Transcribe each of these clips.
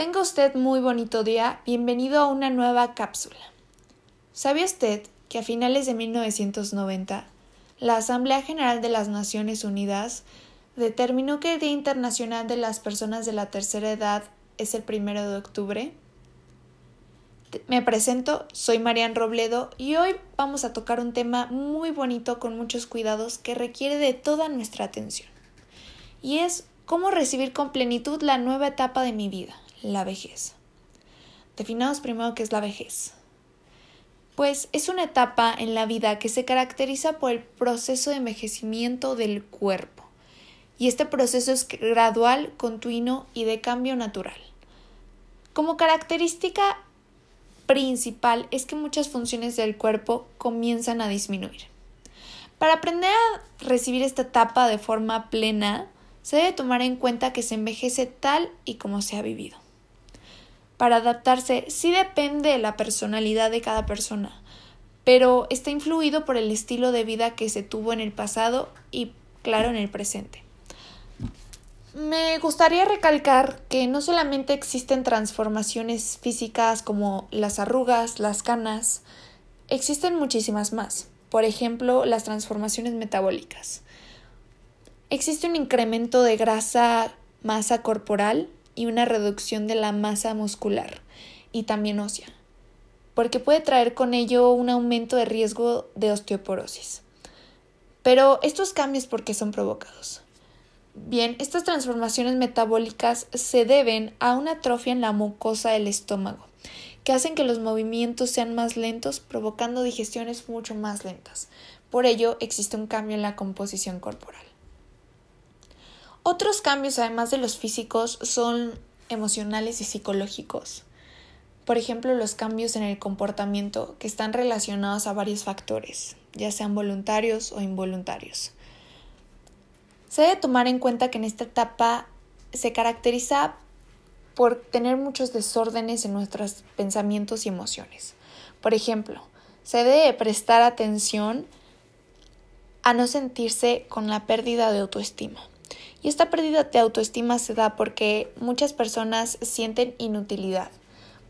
Tenga usted muy bonito día, bienvenido a una nueva cápsula. ¿Sabía usted que a finales de 1990 la Asamblea General de las Naciones Unidas determinó que el Día Internacional de las Personas de la Tercera Edad es el primero de octubre? Me presento, soy Marian Robledo y hoy vamos a tocar un tema muy bonito con muchos cuidados que requiere de toda nuestra atención. Y es cómo recibir con plenitud la nueva etapa de mi vida, la vejez. Definamos primero qué es la vejez. Pues es una etapa en la vida que se caracteriza por el proceso de envejecimiento del cuerpo. Y este proceso es gradual, continuo y de cambio natural. Como característica principal es que muchas funciones del cuerpo comienzan a disminuir. Para aprender a recibir esta etapa de forma plena, se debe tomar en cuenta que se envejece tal y como se ha vivido para adaptarse sí depende de la personalidad de cada persona, pero está influido por el estilo de vida que se tuvo en el pasado y, claro, en el presente. Me gustaría recalcar que no solamente existen transformaciones físicas como las arrugas, las canas, existen muchísimas más. Por ejemplo, las transformaciones metabólicas. Existe un incremento de grasa, masa corporal, y una reducción de la masa muscular y también ósea, porque puede traer con ello un aumento de riesgo de osteoporosis. Pero estos cambios, ¿por qué son provocados? Bien, estas transformaciones metabólicas se deben a una atrofia en la mucosa del estómago, que hacen que los movimientos sean más lentos, provocando digestiones mucho más lentas. Por ello, existe un cambio en la composición corporal. Otros cambios, además de los físicos, son emocionales y psicológicos. Por ejemplo, los cambios en el comportamiento que están relacionados a varios factores, ya sean voluntarios o involuntarios. Se debe tomar en cuenta que en esta etapa se caracteriza por tener muchos desórdenes en nuestros pensamientos y emociones. Por ejemplo, se debe prestar atención a no sentirse con la pérdida de autoestima. Y esta pérdida de autoestima se da porque muchas personas sienten inutilidad.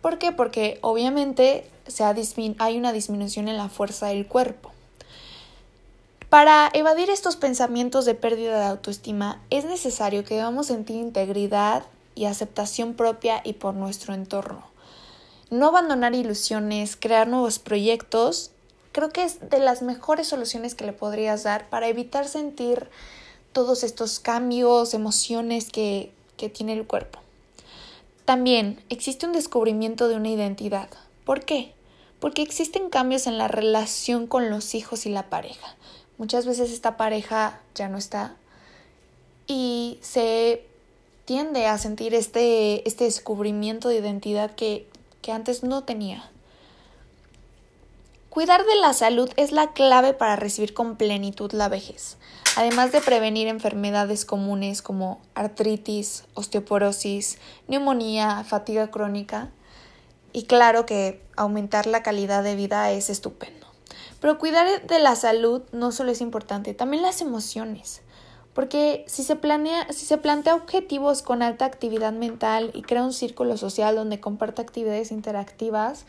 ¿Por qué? Porque obviamente se hay una disminución en la fuerza del cuerpo. Para evadir estos pensamientos de pérdida de autoestima es necesario que debamos sentir integridad y aceptación propia y por nuestro entorno. No abandonar ilusiones, crear nuevos proyectos, creo que es de las mejores soluciones que le podrías dar para evitar sentir todos estos cambios, emociones que, que tiene el cuerpo. También existe un descubrimiento de una identidad. ¿Por qué? Porque existen cambios en la relación con los hijos y la pareja. Muchas veces esta pareja ya no está y se tiende a sentir este, este descubrimiento de identidad que, que antes no tenía. Cuidar de la salud es la clave para recibir con plenitud la vejez, además de prevenir enfermedades comunes como artritis, osteoporosis, neumonía, fatiga crónica. Y claro que aumentar la calidad de vida es estupendo. Pero cuidar de la salud no solo es importante, también las emociones. Porque si se, planea, si se plantea objetivos con alta actividad mental y crea un círculo social donde comparte actividades interactivas,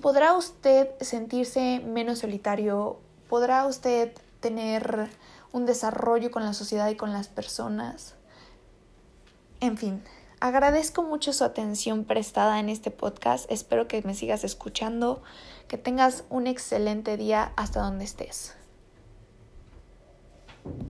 podrá usted sentirse menos solitario, podrá usted tener un desarrollo con la sociedad y con las personas. En fin, agradezco mucho su atención prestada en este podcast, espero que me sigas escuchando, que tengas un excelente día hasta donde estés.